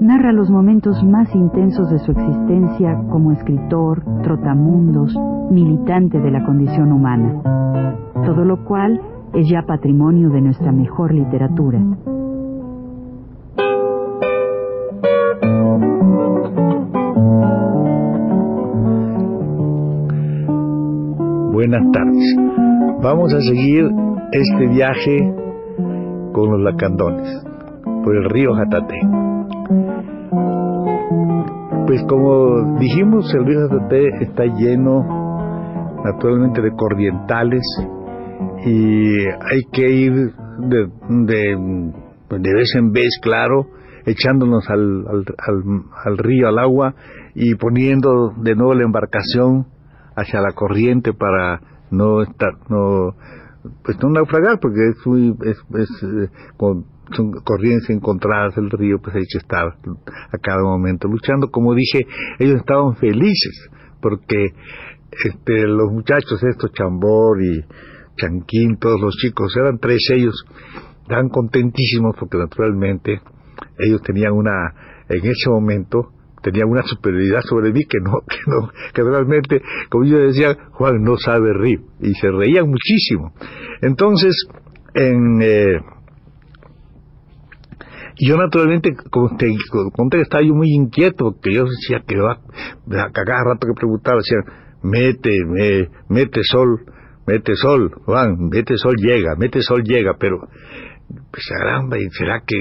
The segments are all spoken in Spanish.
narra los momentos más intensos de su existencia como escritor, trotamundos, militante de la condición humana, todo lo cual es ya patrimonio de nuestra mejor literatura. Buenas tardes. Vamos a seguir este viaje con los lacandones por el río Jatate. Pues como dijimos, el río Jatate está lleno naturalmente de corrientales y hay que ir de, de, vez en vez, claro, echándonos al, al, al, río, al agua y poniendo de nuevo la embarcación hacia la corriente para no estar, no, pues no naufragar, porque es muy, es, es eh, son corrientes encontradas del río, pues hay que a cada momento luchando. Como dije, ellos estaban felices, porque este, los muchachos estos, Chambor y Chanquín, todos los chicos, eran tres ellos, estaban contentísimos porque naturalmente ellos tenían una, en ese momento, tenían una superioridad sobre mí que no, que no, que realmente, como yo decía, Juan no sabe reír, y se reían muchísimo. Entonces, en, eh, yo naturalmente, como te conté, estaba yo muy inquieto, porque yo decía que va, cada rato que preguntaba, decían, mete, me, mete sol, mete sol, Juan, mete sol llega, mete sol llega, pero, pues caramba, y será que,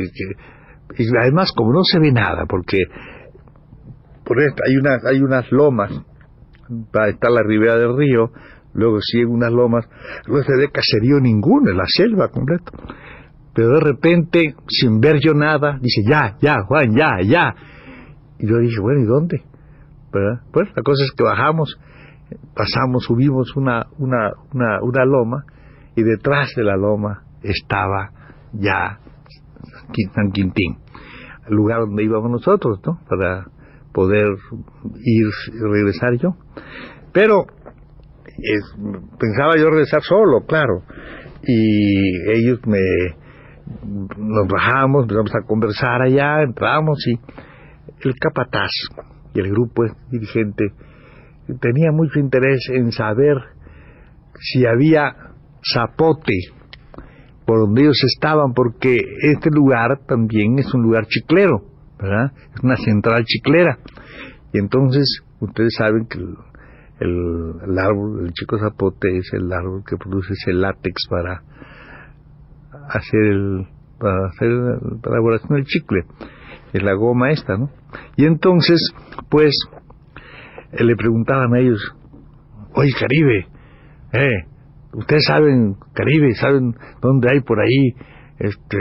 y además como no se ve nada, porque por esta, hay unas, hay unas lomas, está la ribera del río, luego siguen unas lomas, no se ve caserío ninguno, en la selva completa. Pero de repente, sin ver yo nada, dice, ya, ya, Juan, ya, ya. Y yo dije, bueno, ¿y dónde? Pues la cosa es que bajamos pasamos, subimos una, una, una loma y detrás de la loma estaba ya San Quintín, el lugar donde íbamos nosotros, ¿no? Para poder ir y regresar yo. Pero pensaba yo regresar solo, claro. Y ellos me nos bajamos, empezamos a conversar allá, entramos y el capataz y el grupo dirigente tenía mucho interés en saber si había zapote por donde ellos estaban, porque este lugar también es un lugar chiclero, ¿verdad? Es una central chiclera. Y entonces, ustedes saben que el, árbol, el chico zapote es el árbol que produce ese látex para hacer el, para hacer la elaboración del chicle. Es la goma esta, ¿no? Y entonces, pues, le preguntaban a ellos, oye Caribe, eh, ustedes saben, Caribe, saben dónde hay por ahí, este,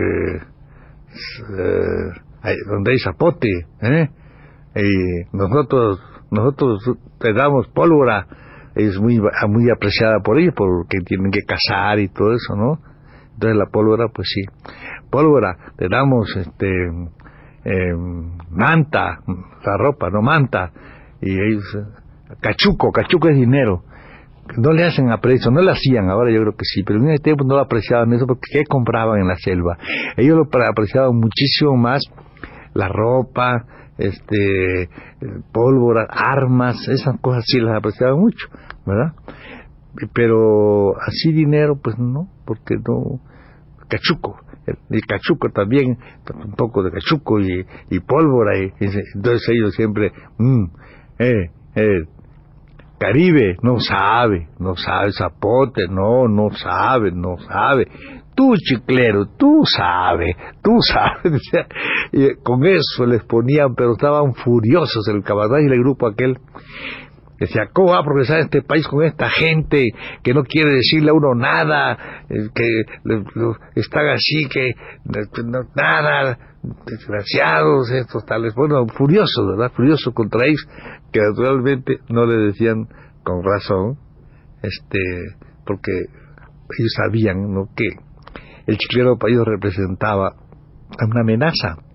eh, donde hay zapote, eh, y nosotros, nosotros te damos pólvora, es muy, muy apreciada por ellos porque tienen que cazar y todo eso, ¿no? Entonces la pólvora, pues sí, pólvora, te damos, este, eh, manta, la ropa, no manta, y ellos, cachuco, cachuco es dinero. No le hacen aprecio, no le hacían, ahora yo creo que sí, pero en ese tiempo no lo apreciaban eso porque ¿qué compraban en la selva? Ellos lo apreciaban muchísimo más la ropa, este, pólvora, armas, esas cosas sí las apreciaban mucho, ¿verdad? Pero así dinero, pues no, porque no, cachuco, el, cachuco también, un poco de cachuco y, pólvora, y, entonces ellos siempre, mmm, eh, eh, Caribe, no sabe, no sabe, Zapote, no, no sabe, no sabe. Tú, chiclero, tú sabes, tú sabes. y con eso les ponían, pero estaban furiosos el caballo y el grupo aquel. Decía, ¿cómo va a progresar este país con esta gente que no quiere decirle a uno nada, eh, que están así, que nada, desgraciados, estos tales, bueno, furiosos, ¿verdad? Furiosos contra ellos, que naturalmente no le decían con razón, este, porque ellos sabían, ¿no?, que el chileno país representaba una amenaza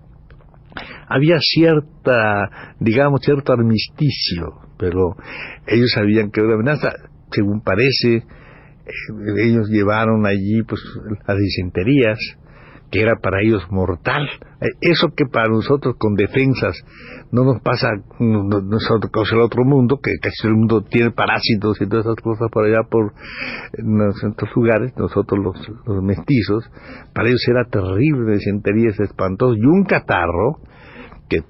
había cierta, digamos, cierto armisticio, pero ellos sabían que era una amenaza, según parece, eh, ellos llevaron allí pues las disenterías, que era para ellos mortal. Eh, eso que para nosotros con defensas no nos pasa, nosotros el otro mundo, que casi el mundo tiene parásitos y todas esas cosas por allá por nuestros lugares, nosotros los, mestizos, para ellos era terrible, disenterías espantosas y un catarro, que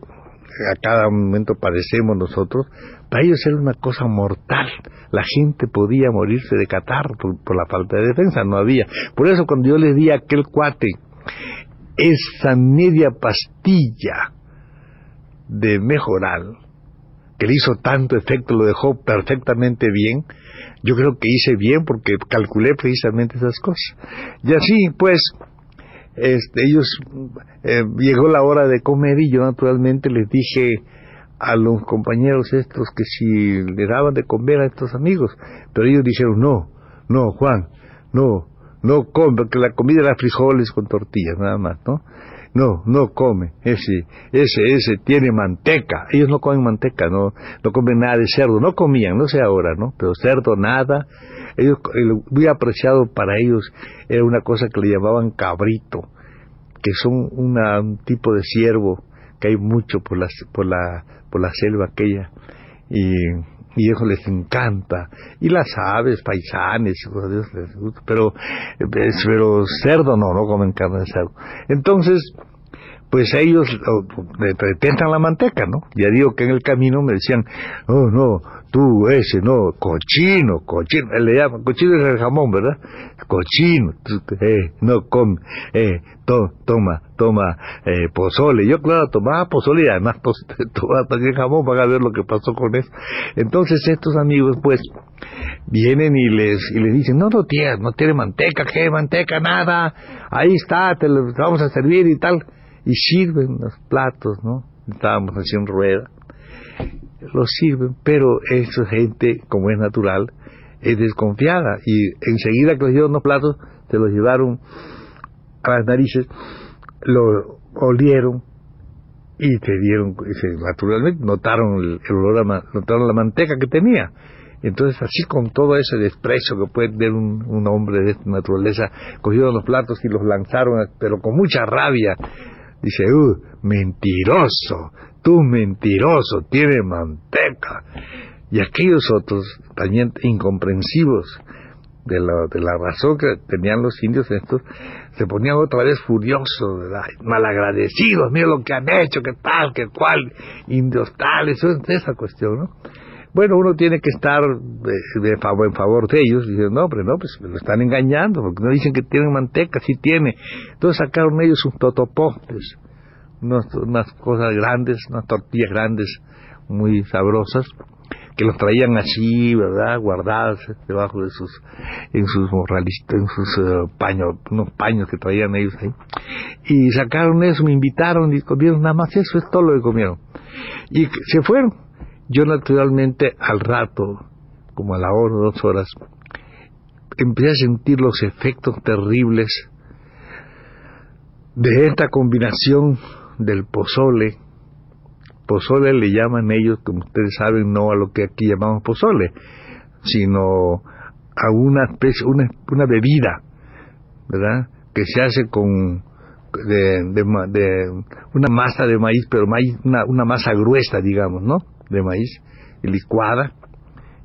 a cada momento padecemos nosotros, para ellos era una cosa mortal. La gente podía morirse de catarro por, la falta de defensa, no había. Por eso cuando yo le di a aquel cuate, esa media pastilla de mejoral que le hizo tanto efecto, lo dejó perfectamente bien, yo creo que hice bien porque calculé precisamente esas cosas. Y así, pues, este, ellos, eh, llegó la hora de comer y yo naturalmente les dije a los compañeros estos que si le daban de comer a estos amigos, pero ellos dijeron, no, no, Juan, no, no come, porque la comida era frijoles con tortillas, nada más, ¿no? No, no come, ese, ese, ese tiene manteca. Ellos no comen manteca, no, no comen nada de cerdo, no comían, no sé ahora, ¿no? Pero cerdo, nada. Ellos, muy apreciado para ellos era una cosa que le llamaban cabrito, que son una, un tipo de ciervo que hay mucho por la, por la, por la selva aquella. Y y eso les encanta. Y las aves, paisanes, pero, pero cerdo no, no comen carne de cerdo. Entonces, pues ellos detentan la manteca, ¿no? Ya digo que en el camino me decían, oh no, tú ese, no, cochino, cochino, él le llama, cochino es el jamón, ¿verdad? Cochino, eh, no come, eh, toma, toma, eh, pozole. Yo, claro, tomaba pozole y además tomaba también jamón para ver lo que pasó con eso. Entonces estos amigos, pues, vienen y les, y les dicen, no, no tiene, no tiene manteca, ¿qué manteca? Nada, ahí está, te vamos a servir y tal. Y sirven los platos, ¿no? Estábamos haciendo rueda los sirven, pero esa gente, como es natural, es desconfiada y enseguida que los los platos, se los llevaron a las narices, lo olieron y se dieron, naturalmente notaron el, olor, notaron la manteca que tenía. Entonces, así con todo ese desprecio que puede tener un, hombre de esta naturaleza, cogieron los platos y los lanzaron, pero con mucha rabia. Dice, uh, mentiroso, tú mentiroso, tiene manteca. Y aquellos otros, también incomprensivos de la, de la razón que tenían los indios estos, se ponían otra vez furiosos, malagradecidos, mira lo que han hecho, qué tal, qué cual, indios tales, esa cuestión, ¿no? Bueno, uno tiene que estar favor, en favor de ellos, diciendo, no, hombre, no, pues me lo están engañando, porque no dicen que tienen manteca, sí tiene. Entonces sacaron ellos sus totopostes, unas cosas grandes, unas tortillas grandes, muy sabrosas, que los traían así, ¿verdad? Guardadas debajo de sus, en sus morralistas, en sus eh, paños, unos paños que traían ellos ahí. Y sacaron eso, me invitaron y comieron nada más eso, es todo lo que comieron. Y se fueron. Yo naturalmente al rato, como a la hora, dos horas, empecé a sentir los efectos terribles de esta combinación del pozole. Pozole le llaman ellos, como ustedes saben, no a lo que aquí llamamos pozole, sino a una especie, una, bebida, ¿verdad? Que se hace con de, de, una masa de maíz, pero maíz, una, una masa gruesa, digamos, ¿no? De maíz, licuada,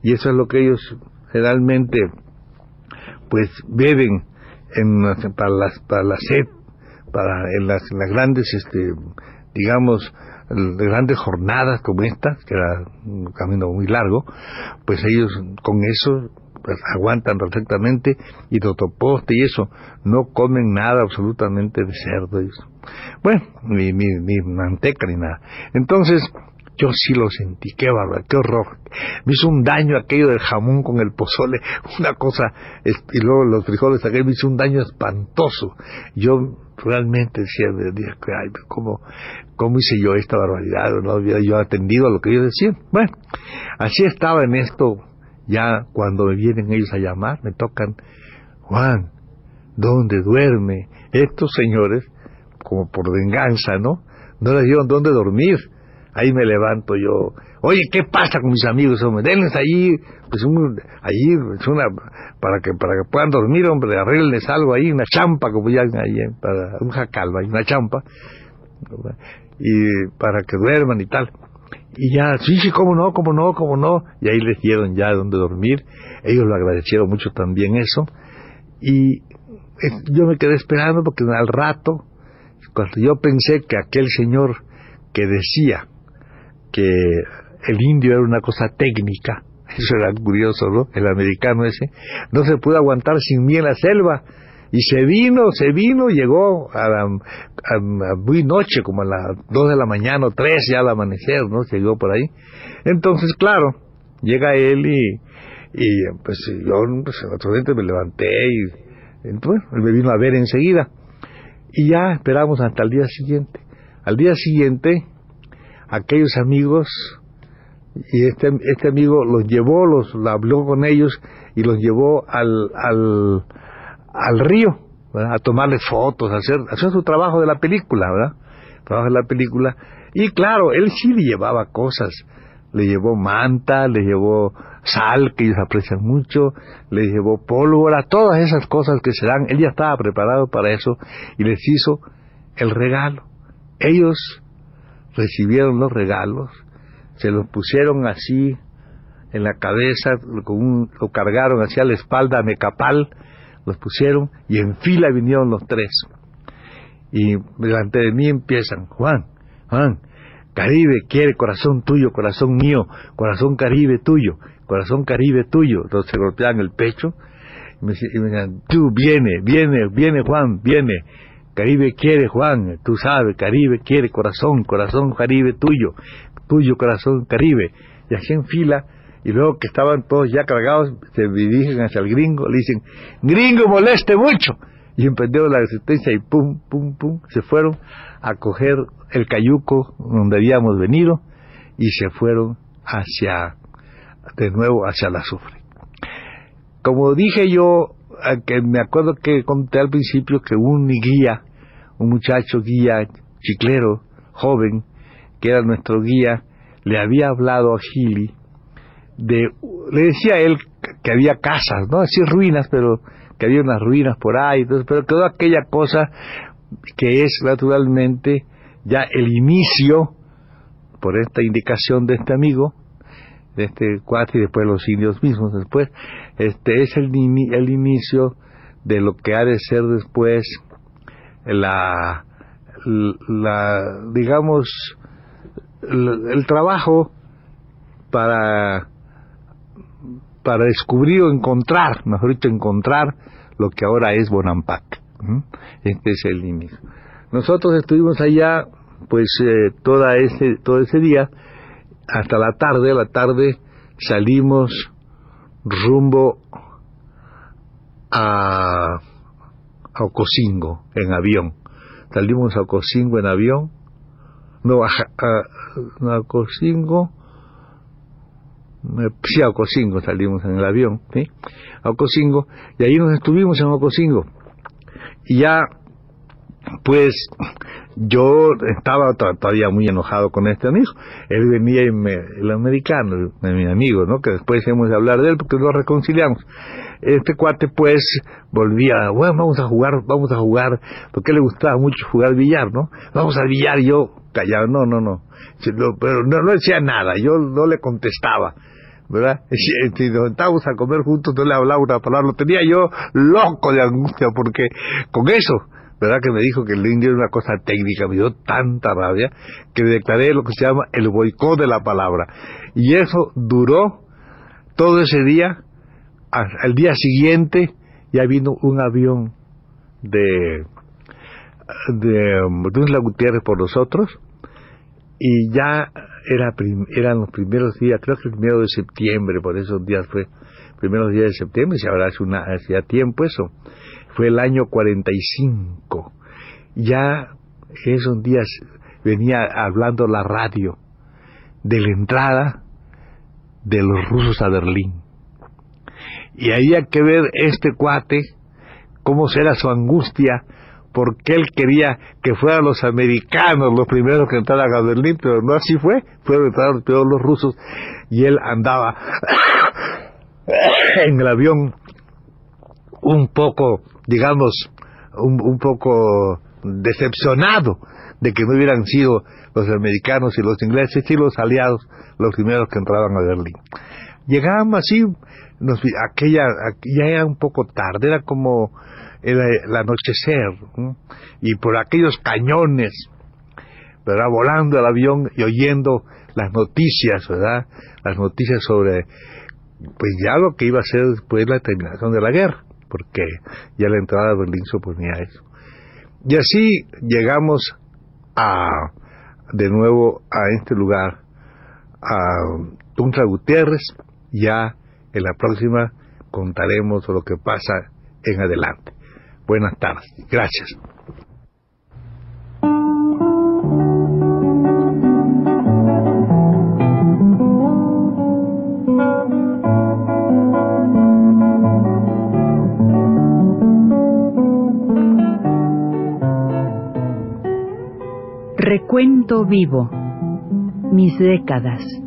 y eso es lo que ellos generalmente, pues, beben en, para, las, para la sed para en las, grandes, este, digamos, grandes jornadas como esta, que era un camino muy largo, pues ellos con eso pues, aguantan perfectamente y totoposte y eso, no comen nada absolutamente de cerdo. Bueno, ni, ni, ni manteca ni nada. Entonces, yo sí lo sentí, qué bárbaro, qué horror. Me hizo un daño aquello del jamón con el pozole, una cosa, y luego los frijoles aquello me hizo un daño espantoso. Yo realmente decía, ay, ¿cómo, ¿cómo hice yo esta barbaridad? ¿No había yo atendido a lo que ellos decían? Bueno, así estaba en esto, ya cuando me vienen ellos a llamar, me tocan, Juan, ¿dónde duerme? Estos señores, como por venganza, ¿no? no les dieron dónde dormir. Ahí me levanto yo. Oye, ¿qué pasa con mis amigos, hombre? Denles allí, pues un, allí, es una, para que, para que puedan dormir, hombre, arreglenles algo ahí, una champa, como ya ahí, para un jacal, una champa, y para que duerman y tal. Y ya, sí, sí, cómo no, cómo no, cómo no. Y ahí les dieron ya donde dormir. Ellos lo agradecieron mucho también eso. Y yo me quedé esperando porque al rato, cuando yo pensé que aquel señor que decía que el indio era una cosa técnica, eso era curioso, ¿no? El americano ese, no se pudo aguantar sin mí en la selva. Y se vino, se vino, llegó a, muy noche, como a las dos de la mañana o tres ya al amanecer, ¿no? Llegó por ahí. Entonces, claro, llega él y, y pues yo, pues, naturalmente me levanté y entonces él me vino a ver enseguida. Y ya esperamos hasta el día siguiente. Al día siguiente, aquellos amigos y este, este amigo los llevó, los habló con ellos y los llevó al, al, al río a tomarle fotos, a hacer, hacer su trabajo de la película, ¿verdad? Trabajo de la película. Y claro, él sí le llevaba cosas. Le llevó manta, le llevó sal, que ellos aprecian mucho, le llevó pólvora, todas esas cosas que se dan. Él ya estaba preparado para eso y les hizo el regalo. Ellos recibieron los regalos se los pusieron así en la cabeza, con lo cargaron hacia la espalda, mecapal, los pusieron y en fila vinieron los tres. Y delante de mí empiezan, Juan, Juan, Caribe quiere corazón tuyo, corazón mío, corazón Caribe tuyo, corazón Caribe tuyo. Entonces se golpeaban el pecho y me, decían, tú viene, viene, viene Juan, viene. Caribe quiere Juan, tú sabes, Caribe quiere corazón, corazón Caribe tuyo, tuyo corazón Caribe, y así en fila, y luego que estaban todos ya cargados, se dirigen hacia el gringo, le dicen, gringo moleste mucho, y emprendieron la resistencia y pum, pum, pum, se fueron a coger el cayuco donde habíamos venido, y se fueron hacia, de nuevo hacia la azufre. Como dije yo, que me acuerdo que conté al principio que un guía, un muchacho guía chiclero, joven, que era nuestro guía, le había hablado a Gili de, le decía él que había casas, no así ruinas, pero que había unas ruinas por ahí, entonces, pero toda aquella cosa que es naturalmente ya el inicio, por esta indicación de este amigo, de este cuate y después los indios mismos después, este es el, el inicio de lo que ha de ser después la, la digamos, el, trabajo para para descubrir o encontrar, mejor dicho, encontrar lo que ahora es Bonampak. Este es el inicio. Nosotros estuvimos allá, pues, eh, toda ese, todo ese día, hasta la tarde, la tarde salimos rumbo a, a Ocosingo en avión. Salimos a Ocosingo en avión no, a, a, a Ocosingo, sí, a Ocosingo salimos en el avión, ¿sí? A Ocosingo, y ahí nos estuvimos en Ocosingo. Y ya, pues, yo estaba todavía muy enojado con este amigo. Él venía, y el americano, mi amigo, ¿no? Que después hemos de hablar de él porque nos reconciliamos. Este cuate, pues, volvía, bueno, vamos a jugar, vamos a jugar, porque le gustaba mucho jugar billar, ¿no? Vamos al billar, yo, callado, no, no, no. Pero no, decía nada, yo no le contestaba. ¿verdad? Si nos sentábamos a comer juntos, no le hablaba una palabra, lo tenía yo loco de angustia, porque con eso, ¿verdad? Que me dijo que el indio era una cosa técnica, me dio tanta rabia, que declaré lo que se llama el boicot de la palabra. Y eso duró todo ese día, al día siguiente ya vino un avión de de, de Gutiérrez por nosotros, y ya era eran los primeros días, creo que el primero de septiembre, por esos días fue, primeros días de septiembre, si habrá hace una, hacía tiempo eso, fue el año 45. Ya esos días venía hablando la radio de la entrada de los rusos a Berlín. Y había que ver este cuate, cómo será su angustia porque él quería que fueran los americanos los primeros que entraran a Berlín, pero no así fue, fueron entraron todos los rusos y él andaba en el avión un poco, digamos, un, un poco decepcionado de que no hubieran sido los americanos y los ingleses y los aliados los primeros que entraban a Berlín. Llegábamos así, aquella, ya era un poco tarde, era como el, el anochecer, y por aquellos cañones, ¿verdad? Volando el avión y oyendo las noticias, ¿verdad? Las noticias sobre, pues ya lo que iba a ser después la terminación de la guerra, porque ya la entrada a Berlín suponía eso. Y así llegamos a, de nuevo a este lugar, a Tuntra Gutiérrez, ya en la próxima contaremos lo que pasa en adelante. Buenas tardes. Gracias. Recuento vivo. Mis décadas.